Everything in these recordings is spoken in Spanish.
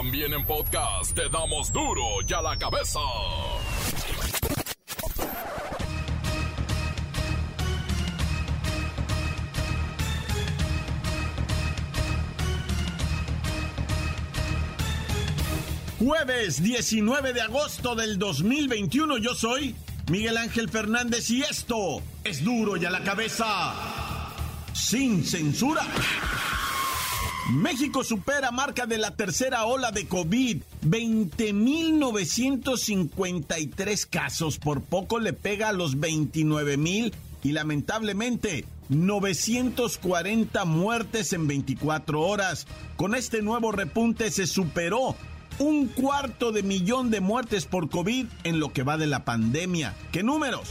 También en podcast te damos duro y a la cabeza. Jueves 19 de agosto del 2021 yo soy Miguel Ángel Fernández y esto es duro y a la cabeza sin censura. México supera marca de la tercera ola de COVID. 20.953 casos. Por poco le pega a los 29.000 y lamentablemente 940 muertes en 24 horas. Con este nuevo repunte se superó un cuarto de millón de muertes por COVID en lo que va de la pandemia. ¿Qué números?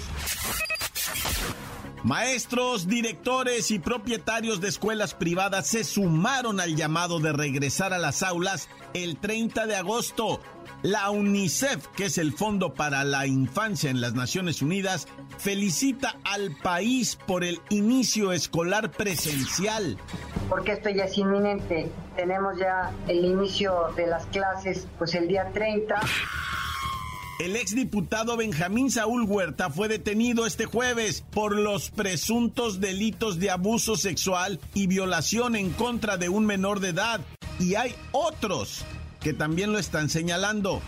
Maestros, directores y propietarios de escuelas privadas se sumaron al llamado de regresar a las aulas el 30 de agosto. La UNICEF, que es el Fondo para la Infancia en las Naciones Unidas, felicita al país por el inicio escolar presencial. Porque esto ya es inminente. Tenemos ya el inicio de las clases pues el día 30. El exdiputado Benjamín Saúl Huerta fue detenido este jueves por los presuntos delitos de abuso sexual y violación en contra de un menor de edad. Y hay otros que también lo están señalando.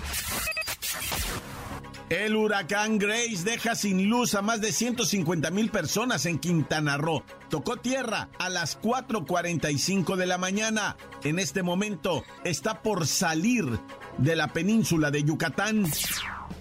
El huracán Grace deja sin luz a más de 150 mil personas en Quintana Roo. Tocó tierra a las 4.45 de la mañana. En este momento está por salir de la península de Yucatán.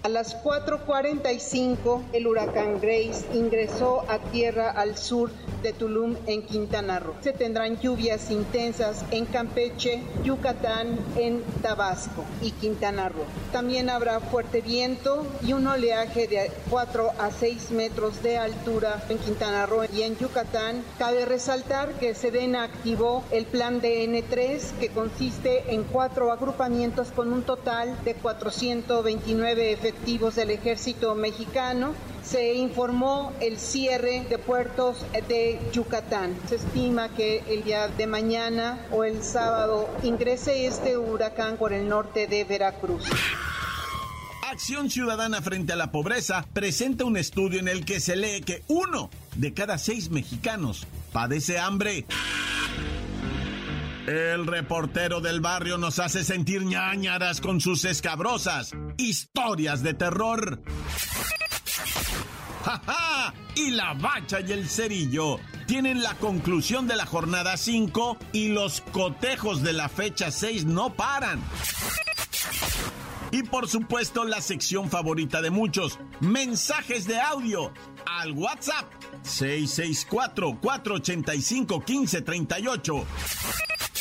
A las 4.45 el huracán Grace ingresó a tierra al sur de Tulum en Quintana Roo. Se tendrán lluvias intensas en Campeche, Yucatán, en Tabasco y Quintana Roo. También habrá fuerte viento y un oleaje de 4 a 6 metros de altura en Quintana Roo y en Yucatán. Cabe resaltar que Sedena activó el plan DN3 que consiste en cuatro agrupamientos con un total de 429 efectivos del ejército mexicano, se informó el cierre de puertos de Yucatán. Se estima que el día de mañana o el sábado ingrese este huracán por el norte de Veracruz. Acción Ciudadana frente a la pobreza presenta un estudio en el que se lee que uno de cada seis mexicanos padece hambre. El reportero del barrio nos hace sentir ñañaras con sus escabrosas historias de terror. ¡Ja, Y la bacha y el cerillo tienen la conclusión de la jornada 5 y los cotejos de la fecha 6 no paran. Y por supuesto la sección favorita de muchos, mensajes de audio al WhatsApp 664-485-1538.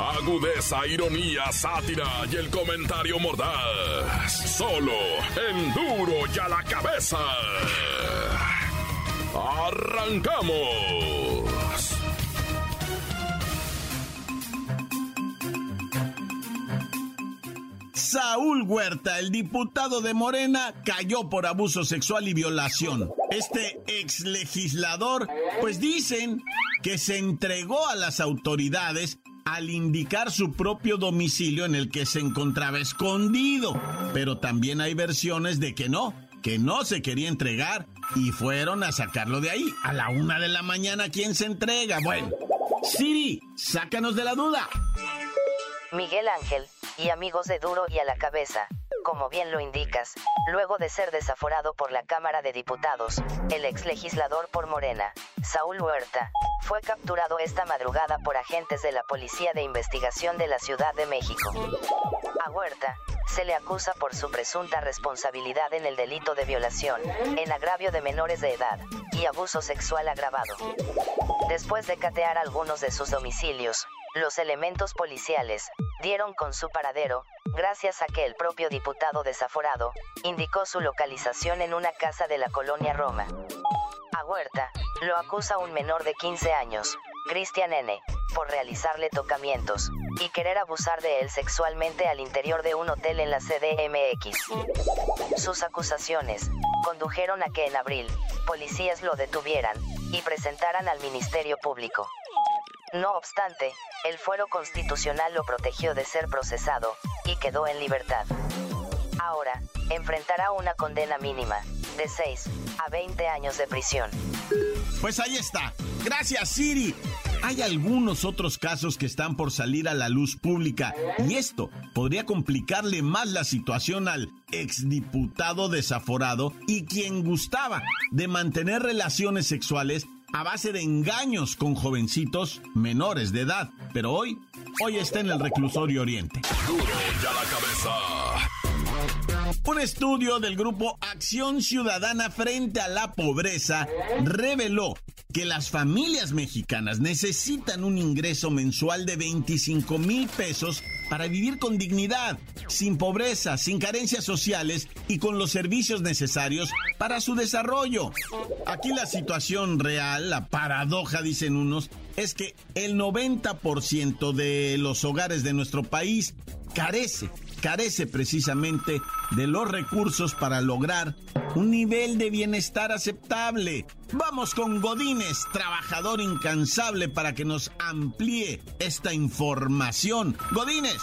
Agudeza, ironía, sátira y el comentario mordaz. Solo en duro y a la cabeza. ¡Arrancamos! Saúl Huerta, el diputado de Morena, cayó por abuso sexual y violación. Este ex legislador, pues dicen que se entregó a las autoridades al indicar su propio domicilio en el que se encontraba escondido. Pero también hay versiones de que no, que no se quería entregar y fueron a sacarlo de ahí. A la una de la mañana, ¿quién se entrega? Bueno, Siri, sácanos de la duda. Miguel Ángel, y amigos de Duro y a la cabeza como bien lo indicas, luego de ser desaforado por la Cámara de Diputados, el ex legislador por Morena, Saúl Huerta, fue capturado esta madrugada por agentes de la Policía de Investigación de la Ciudad de México. A Huerta, se le acusa por su presunta responsabilidad en el delito de violación, en agravio de menores de edad, y abuso sexual agravado. Después de catear algunos de sus domicilios, los elementos policiales dieron con su paradero, gracias a que el propio diputado desaforado indicó su localización en una casa de la colonia Roma. A Huerta, lo acusa un menor de 15 años, Cristian N., por realizarle tocamientos y querer abusar de él sexualmente al interior de un hotel en la CDMX. Sus acusaciones condujeron a que en abril, policías lo detuvieran y presentaran al Ministerio Público. No obstante, el fuero constitucional lo protegió de ser procesado y quedó en libertad. Ahora, enfrentará una condena mínima de 6 a 20 años de prisión. Pues ahí está. Gracias, Siri. Hay algunos otros casos que están por salir a la luz pública y esto podría complicarle más la situación al exdiputado desaforado y quien gustaba de mantener relaciones sexuales a base de engaños con jovencitos menores de edad. Pero hoy, hoy está en el reclusorio Oriente. Duro ya la cabeza. Un estudio del grupo Acción Ciudadana frente a la pobreza reveló que las familias mexicanas necesitan un ingreso mensual de 25 mil pesos para vivir con dignidad, sin pobreza, sin carencias sociales y con los servicios necesarios para su desarrollo. Aquí la situación real, la paradoja, dicen unos, es que el 90% de los hogares de nuestro país carece carece precisamente de los recursos para lograr un nivel de bienestar aceptable. Vamos con Godínez, trabajador incansable, para que nos amplíe esta información. Godínez.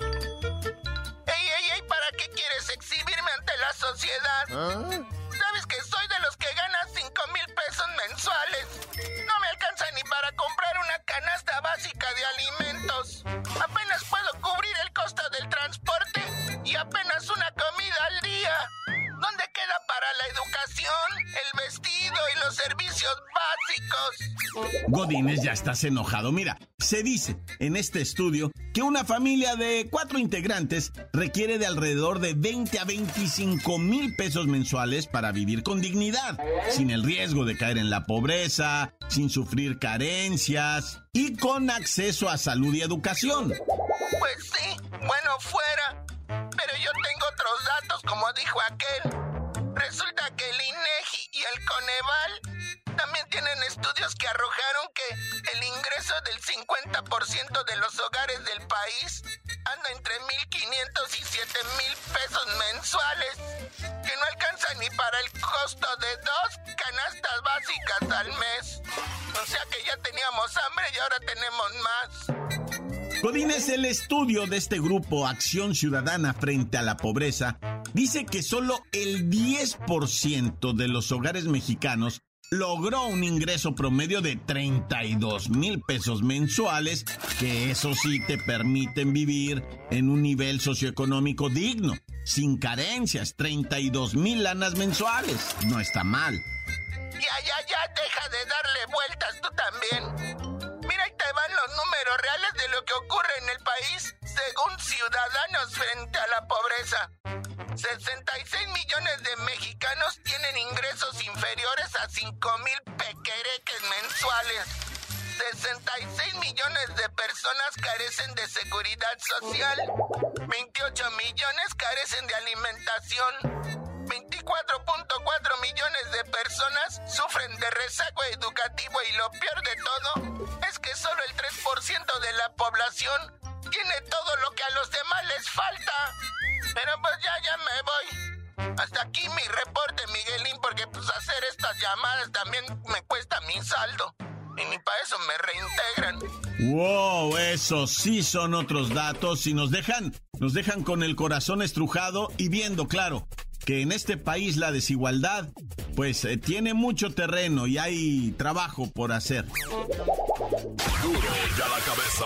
¡Ey, ey, ey! ¿Para qué quieres exhibirme ante la sociedad? ¿Ah? ¿Sabes que soy de los que ganan 5 mil pesos mensuales? No me alcanza ni para comprar una canasta básica de alimentos. Educación, el vestido y los servicios básicos? Godínez, ya estás enojado. Mira, se dice en este estudio que una familia de cuatro integrantes requiere de alrededor de 20 a 25 mil pesos mensuales para vivir con dignidad, sin el riesgo de caer en la pobreza, sin sufrir carencias y con acceso a salud y educación. Pues sí, bueno fuera. Pero yo tengo otros datos, como dijo aquel. Resulta que el INEGI y el Coneval también tienen estudios que arrojaron que el ingreso del 50% de los hogares del país anda entre 1.500 y 7.000 pesos mensuales, que no alcanza ni para el costo de dos canastas básicas al mes. O sea que ya teníamos hambre y ahora tenemos más. Godínez, el estudio de este grupo Acción Ciudadana frente a la pobreza dice que solo el 10% de los hogares mexicanos logró un ingreso promedio de 32 mil pesos mensuales, que eso sí te permiten vivir en un nivel socioeconómico digno, sin carencias, 32 mil lanas mensuales. No está mal. Ya, ya, ya, deja de darle vueltas tú también. Te van los números reales de lo que ocurre en el país según Ciudadanos frente a la pobreza. 66 millones de mexicanos tienen ingresos inferiores a 5 mil pequereques mensuales. 66 millones de personas carecen de seguridad social. 28 millones carecen de alimentación. 24.4 millones de personas sufren de rezago educativo y lo peor de todo es que solo el 3% de la población tiene todo lo que a los demás les falta. Pero pues ya, ya me voy. Hasta aquí mi reporte, Miguelín, porque pues hacer estas llamadas también me cuesta mi saldo. Y ni para eso me reintegran. Wow, esos sí son otros datos y nos dejan, nos dejan con el corazón estrujado y viendo claro que en este país la desigualdad pues eh, tiene mucho terreno y hay trabajo por hacer. Duro ya la cabeza.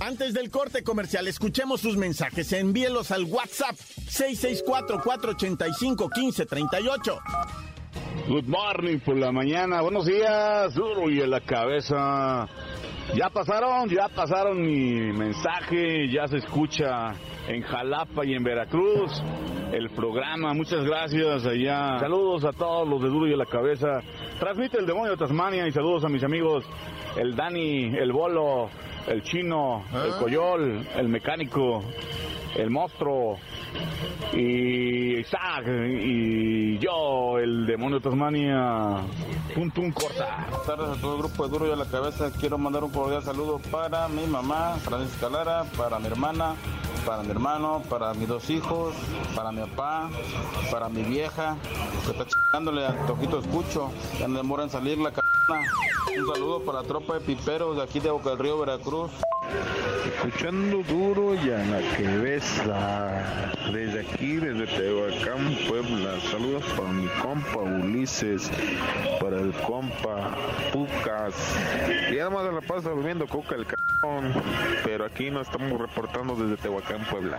Antes del corte comercial, escuchemos sus mensajes. Envíelos al WhatsApp 664-485-1538. Good morning por la mañana. Buenos días, duro y en la cabeza. Ya pasaron, ya pasaron mi mensaje, ya se escucha en Jalapa y en Veracruz el programa. Muchas gracias allá. Saludos a todos los de Duro y a la Cabeza. Transmite el demonio de Tasmania y saludos a mis amigos, el Dani, el Bolo, el Chino, el Coyol, el Mecánico, el Monstruo y Isaac y yo, el demonio de Tasmania. Punto un corta. Buenas tardes a todo el grupo de Duro y a la Cabeza. Quiero mandar un cordial saludo para mi mamá, Francisca Lara, para mi hermana, para mi hermano, para mis dos hijos, para mi papá, para mi vieja, que está chingándole a Tojito Escucho, ya no demora en salir la c***. Un saludo para la tropa de piperos de aquí de Boca del Río, Veracruz. Escuchando duro y a la cabeza. Desde aquí, desde Tehuacán, Puebla. Saludos para mi compa Ulises, para el compa Pucas. Y además de la pasa bebiendo coca el cabrón. Pero aquí nos estamos reportando desde Tehuacán, Puebla.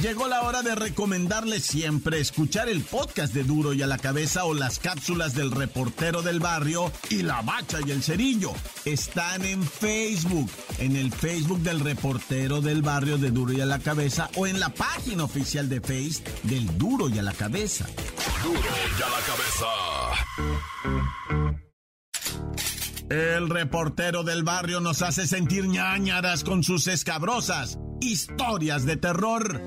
Llegó la hora de recomendarles siempre escuchar el podcast de Duro y a la cabeza o las cápsulas del reportero del barrio y la bacha y el cerillo. Están en Facebook, en el Facebook del reportero del barrio de Duro y a la cabeza o en la página oficial de Face del Duro y a la cabeza. Duro y a la cabeza. El reportero del barrio nos hace sentir ñañaras con sus escabrosas historias de terror.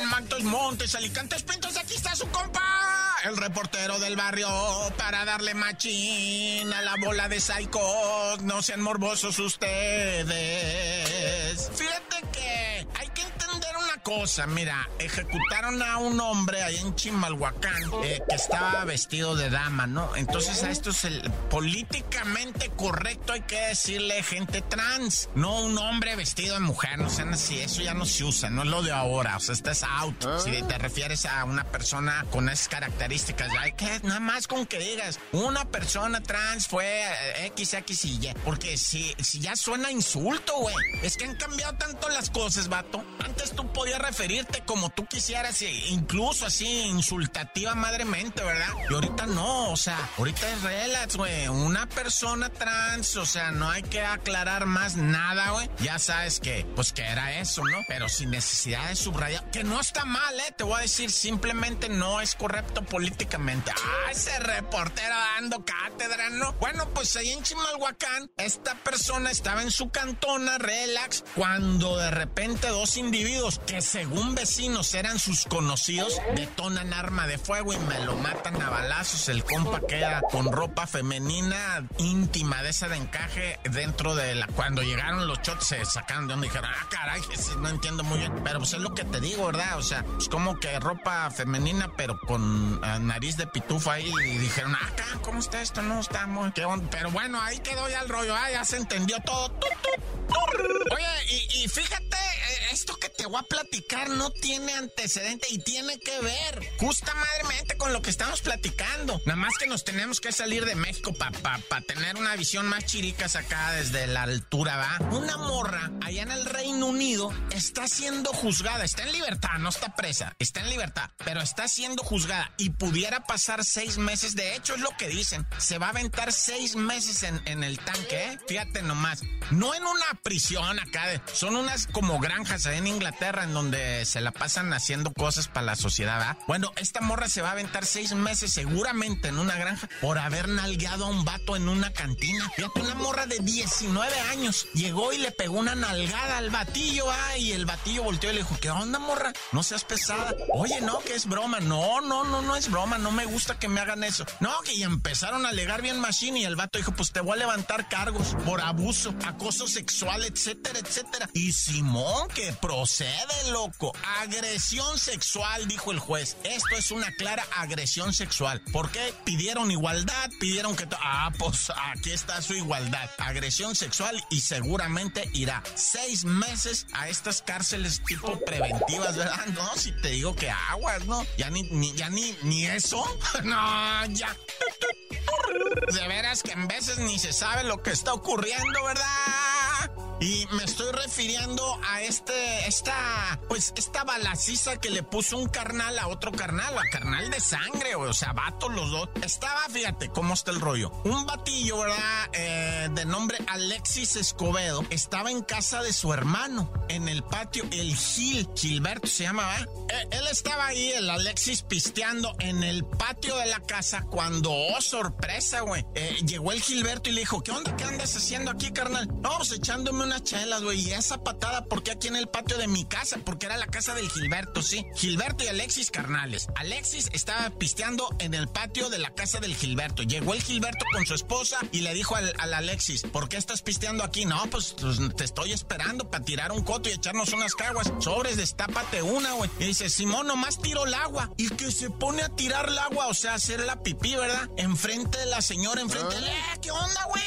En Mantos, Montes, Alicantes, Pintos, aquí está su compa. El reportero del barrio para darle machín a la bola de psychos. No sean morbosos ustedes. Fíjate que cosa. Mira, ejecutaron a un hombre ahí en Chimalhuacán eh, que estaba vestido de dama, ¿no? Entonces a esto es el políticamente correcto, hay que decirle gente trans, no un hombre vestido de mujer, no sean así, eso ya no se usa, no es lo de ahora, o sea, estás out. Si te refieres a una persona con esas características, hay que nada más con que digas, una persona trans fue eh, X, X y Y, porque si, si ya suena insulto, güey, es que han cambiado tanto las cosas, vato. Antes tú podías referirte como tú quisieras, e incluso así insultativa madremente, ¿verdad? Y ahorita no, o sea, ahorita es relax, güey. Una persona trans, o sea, no hay que aclarar más nada, güey. Ya sabes que, pues que era eso, ¿no? Pero sin necesidad de subrayar, que no está mal, ¿eh? Te voy a decir, simplemente no es correcto políticamente. Ah, ese reportero dando cátedra, ¿no? Bueno, pues ahí en Chimalhuacán, esta persona estaba en su cantona, relax, cuando de repente dos individuos que según vecinos eran sus conocidos, detonan arma de fuego y me lo matan a balazos. El compa queda con ropa femenina íntima de esa de encaje dentro de la... Cuando llegaron los shots se sacaron de donde dijeron, ah, caray, no entiendo muy bien. Pero pues es lo que te digo, ¿verdad? O sea, es como que ropa femenina, pero con eh, nariz de pitufo ahí. Y dijeron, ah, acá, ¿cómo está esto? No está muy... Pero bueno, ahí quedó ya el rollo, ah, ya se entendió todo. Oye, y, y fíjate, eh, esto que te voy a platicar no tiene antecedente y tiene que ver justa madremente con lo que estamos platicando. Nada más que nos tenemos que salir de México para pa, tener una visión más chiricas acá desde la altura, ¿va? Una morra allá en el Reino Unido está siendo juzgada, está en libertad, no está presa, está en libertad, pero está siendo juzgada y pudiera pasar seis meses. De hecho, es lo que dicen, se va a aventar seis meses en, en el tanque, ¿eh? Fíjate nomás, no en una prisión acá, son unas como granjas en Inglaterra en donde se la pasan haciendo cosas para la sociedad, ¿verdad? Bueno, esta morra se va a aventar seis meses seguramente en una granja por haber nalgueado a un vato en una cantina. Fíjate, una morra de 19 años llegó y le pegó una nalgada al batillo, ah, y el batillo volteó y le dijo, ¿qué onda, morra? No seas pesada. Oye, no, que es broma. No, no, no, no es broma. No me gusta que me hagan eso. No, que ya empezaron a alegar bien machine y el vato dijo, pues te voy a levantar cargos por abuso, acoso sexual, etcétera, etcétera. Y Simón, que procede, loco. Agresión sexual, dijo el juez. Esto es una clara agresión sexual. ¿Por qué? Pidieron igualdad, pidieron que... Ah, pues aquí está su igualdad. Agresión sexual y seguramente irá seis meses a estas cárceles tipo preventivas, ¿verdad? No, si te digo que aguas, ¿no? Ya ni, ni ya ni, ni eso. no, ya. De veras que en veces ni se sabe lo que está ocurriendo, ¿verdad? Y me estoy refiriendo a este, esta, pues esta balaciza que le puso un carnal a otro carnal, a carnal de sangre, o sea, vatos los dos. Estaba, fíjate cómo está el rollo. Un batillo, ¿verdad? Eh, de nombre Alexis Escobedo, estaba en casa de su hermano, en el patio, el Gil, Gilberto se llama, ¿verdad? Eh, él estaba ahí, el Alexis, pisteando en el patio de la casa cuando, oh, sorpresa, güey. Eh, llegó el Gilberto y le dijo, ¿qué onda? ¿Qué andas haciendo aquí, carnal? Vamos echándome una chelas, güey. Y esa patada, ¿por qué aquí en el patio de mi casa? Porque era la casa del Gilberto, sí. Gilberto y Alexis carnales. Alexis estaba pisteando en el patio de la casa del Gilberto. Llegó el Gilberto con su esposa y le dijo al, Alexis, ¿por qué estás pisteando aquí? No, pues, pues, te estoy esperando para tirar un coto y echarnos unas caguas. Sobres, destápate una, güey. Y dice, Simón, nomás tiro el agua. Y que se pone a tirar el agua, o sea, hacer la pipí, ¿verdad? Enfrente de la señora, enfrente de la... Eh, ¿Qué onda, güey?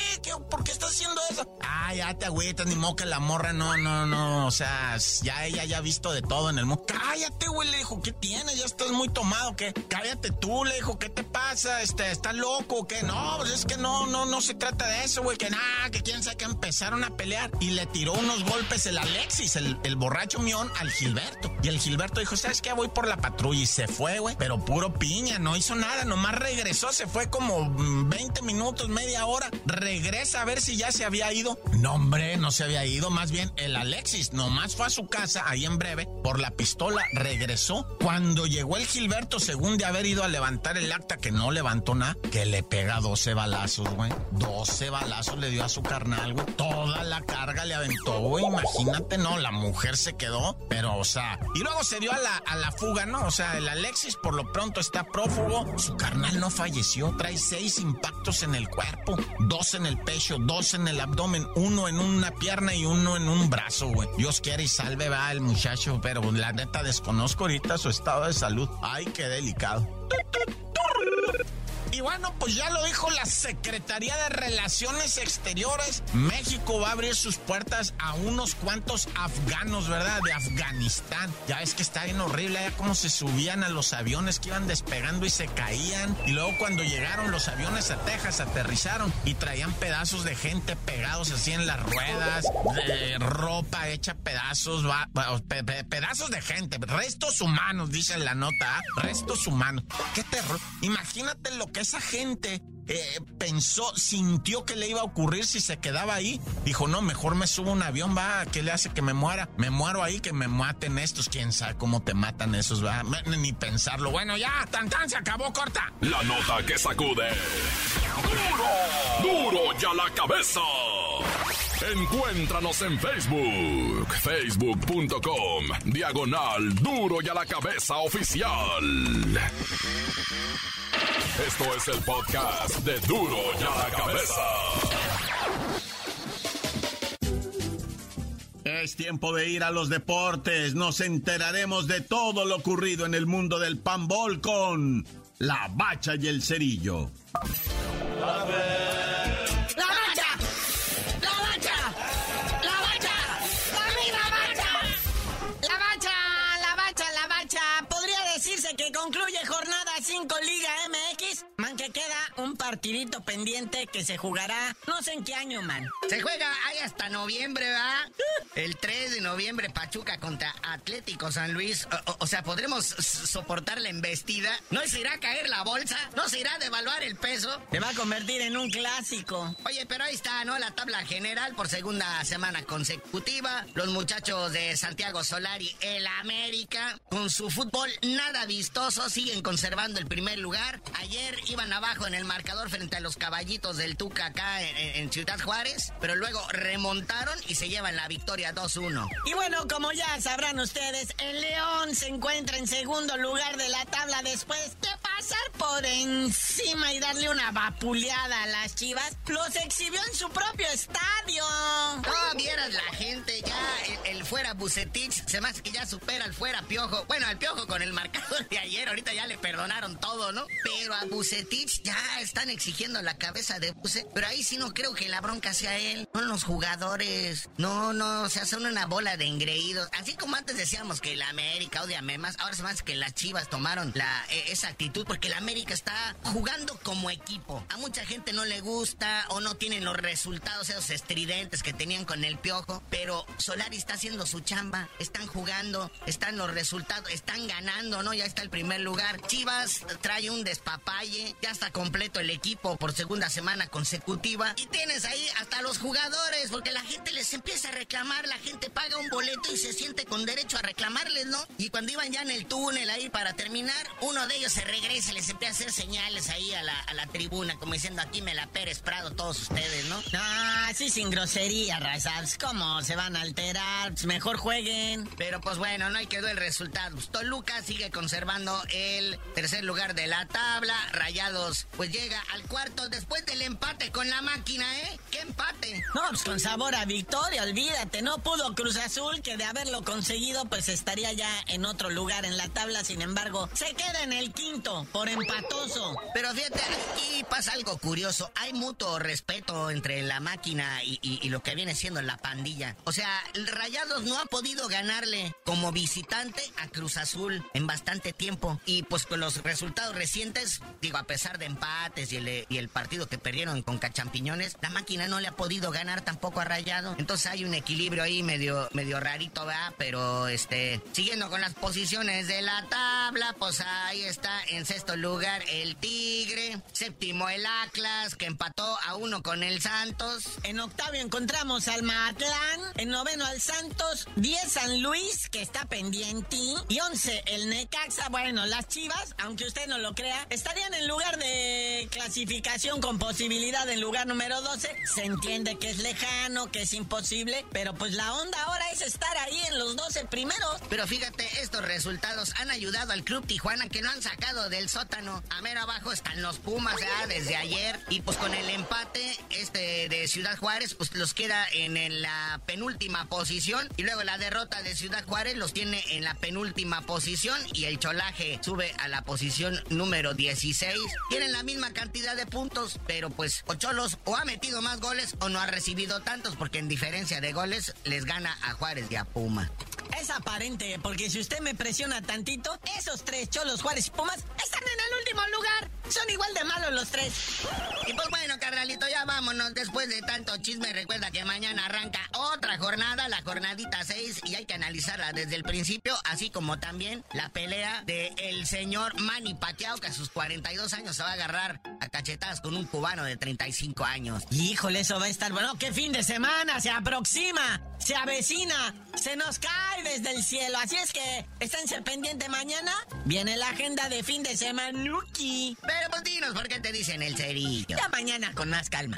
¿Por qué estás haciendo eso? Ah, ya te agüitas, ni que la morra no, no, no, o sea, ya ella ya ha visto de todo en el mundo. Cállate, güey, le dijo, ¿qué tienes? Ya estás muy tomado, ¿qué? Cállate tú, le dijo, ¿qué te pasa? Este, ¿estás loco qué? No, pues es que no, no, no se trata de eso, güey, que nada, que quién sabe que empezaron a pelear y le tiró unos golpes el Alexis, el, borracho mión, al Gilberto. Y el Gilberto dijo, ¿sabes qué? Voy por la patrulla y se fue, güey, pero puro piña, no hizo nada, nomás regresó, se fue como 20 mm, minutos, media hora, regresa a ver si ya se había ido. No, hombre, no se había ido, más bien el Alexis nomás fue a su casa ahí en breve por la pistola, regresó. Cuando llegó el Gilberto, según de haber ido a levantar el acta que no levantó nada, que le pega 12 balazos, güey. 12 balazos le dio a su carnal, güey. Toda la carga le aventó. Imagínate, no, la mujer se quedó, pero, o sea, y luego se dio a la, a la fuga, ¿no? O sea, el Alexis por lo pronto está prófugo. Su carnal no falleció, trae seis impactos en el cuerpo, dos en el pecho, dos en el abdomen, uno en una pierna y uno en un brazo, güey. Dios quiere y salve, va el muchacho, pero la neta desconozco ahorita su estado de salud. Ay, qué delicado. Y bueno, pues ya lo dijo la Secretaría de Relaciones Exteriores. México va a abrir sus puertas a unos cuantos afganos, ¿verdad? De Afganistán. Ya ves que está bien horrible, ya cómo se subían a los aviones que iban despegando y se caían. Y luego cuando llegaron los aviones a Texas, aterrizaron y traían pedazos de gente pegados así en las ruedas, de ropa hecha pedazos, pedazos de gente, restos humanos, dice la nota, ¿ah? restos humanos. Qué terror. Imagínate lo que esa gente eh, pensó, sintió que le iba a ocurrir si se quedaba ahí. Dijo, no, mejor me subo un avión, va, ¿qué le hace que me muera? Me muero ahí, que me maten estos, quién sabe cómo te matan esos, va, ni pensarlo. Bueno, ya, tan tan, se acabó, corta. La nota que sacude. ¡Duro! ¡Duro ya la cabeza! Encuéntranos en Facebook, facebook.com, diagonal duro y a la cabeza oficial. Esto es el podcast de duro y a la cabeza. Es tiempo de ir a los deportes. Nos enteraremos de todo lo ocurrido en el mundo del panbol con la bacha y el cerillo. Partidito pendiente que se jugará no sé en qué año, man. Se juega ahí hasta noviembre, ¿verdad? El 3 de noviembre Pachuca contra Atlético San Luis. O, sea, ¿podremos soportar la embestida? ¿No se irá a caer la bolsa? ¿No se irá a devaluar el peso? Se va a convertir en un clásico. Oye, pero ahí está, ¿no? La tabla general por segunda semana consecutiva. Los muchachos de Santiago Solari, el América, con su fútbol nada vistoso, siguen conservando el primer lugar. Ayer iban abajo en el marcador frente a los caballitos del Tuca acá en, Ciudad Juárez, pero luego remontaron y se llevan la victoria 2-1. Y bueno, como ya sabrán ustedes, el León se encuentra en segundo lugar de la tabla después de pasar por encima y darle una vapuleada a las chivas, los exhibió en su propio estadio. No, vieras la gente, ya el, fuera Bucetich, se más que ya supera al fuera Piojo. Bueno, al Piojo con el marcador de ayer, ahorita ya le perdonaron todo, ¿no? Pero a Bucetich ya están exigiendo la cabeza de Buce. Pero ahí sí no creo que la bronca sea él, son los jugadores. No, no, o sea, son una bola de engreídos. Así como antes decíamos que la América odia memas, ahora se más que las chivas tomaron e, esa actitud porque la América está jugando como equipo. A mucha gente no le gusta o no tienen los resultados esos estridentes que tenían con el piojo, pero Solari está haciendo su chamba, están jugando, están los resultados, están ganando, ¿no? Ya está el primer lugar. Chivas trae un despapalle, ya está completo el equipo por segunda semana consecutiva y tienes ahí hasta los jugadores porque la gente les empieza a reclamar, la gente paga un boleto y se siente con derecho a reclamarles, ¿no? Y cuando iban ya en el túnel ahí para terminar, uno de ellos se regresa, les empieza a hacer señales ahí a la, a la tribuna, como diciendo aquí me la Pérez Prado todos ustedes, ¿no? Ah, sí, sin grosería, Razals. ¿Cómo se van a alterar? Pues mejor jueguen. Pero pues bueno, no hay quedó el resultado. Toluca sigue conservando el tercer lugar de la tabla. Rayados, pues llega al cuarto después del empate con la máquina, ¿eh? ¿Qué empate? No, pues con sabor a victoria, olvídate. No pudo Cruz Azul, que de haberlo conseguido, pues estaría ya en otro lugar en la tabla. Sin embargo, se queda en el quinto por empatoso. Pero fíjate, aquí pasa algo curioso. Hay mutuo respeto entre la máquina y, lo que viene siendo la pandilla. O sea, el Rayados no ha podido ganarle como visitante a Cruz Azul en bastante tiempo. Y pues con los resultados recientes, digo, a pesar de empates y el, partido que perdieron con Cachampiñones, la máquina no le ha podido ganar tampoco a Rayado. Entonces hay un equilibrio ahí medio, medio rarito, ¿verdad? Pero este, siguiendo con las posiciones de la tabla, pues ahí está en sexto lugar el Tigre, séptimo el Atlas, que empató a uno con el Santos. En octavo encontramos al Matlán, en noveno al Santos, 10 San Luis, que está pendiente, y 11 el Necaxa. Bueno, las Chivas, aunque usted no lo crea, estarían en lugar de clasificación con posibilidad en lugar número 12. Se entiende que es lejano, que es imposible, pero pues la onda ahora es estar ahí en los 12 primeros. Pero fíjate, estos resultados han ayudado al Club Tijuana que no han sacado del sótano. A mero abajo están los Pumas ya desde ayer y pues con el empate este de Ciudad Juárez pues los queda en la penúltima posición y luego la derrota de Ciudad Juárez los tiene en la penúltima posición y el Cholaje sube a la posición número 16. Tienen la misma cantidad de puntos, pero pues Ocholos o ha metido más goles o no ha recibido tantos porque en diferencia de goles les gana a Juárez y a Puma. Es aparente, porque si usted me presiona tantito, esos tres cholos Juárez y Pumas están en el último lugar. Son igual de malos los tres. Y pues bueno, carnalito, ya vámonos. Después de tanto chisme, recuerda que mañana arranca otra jornada, la jornadita 6, y hay que analizarla desde el principio, así como también la pelea de el señor Manny Pacquiao, que a sus 42 años se va a agarrar a cachetadas con un cubano de 35 años. Híjole, eso va a estar bueno. ¡Qué fin de semana! Se aproxima, se avecina, se nos cae desde el cielo. Así es que, esténse pendiente mañana. Viene la agenda de fin de semana, Nuki. Pero pues dinos por qué te dicen el cerillo. Ya mañana con más calma.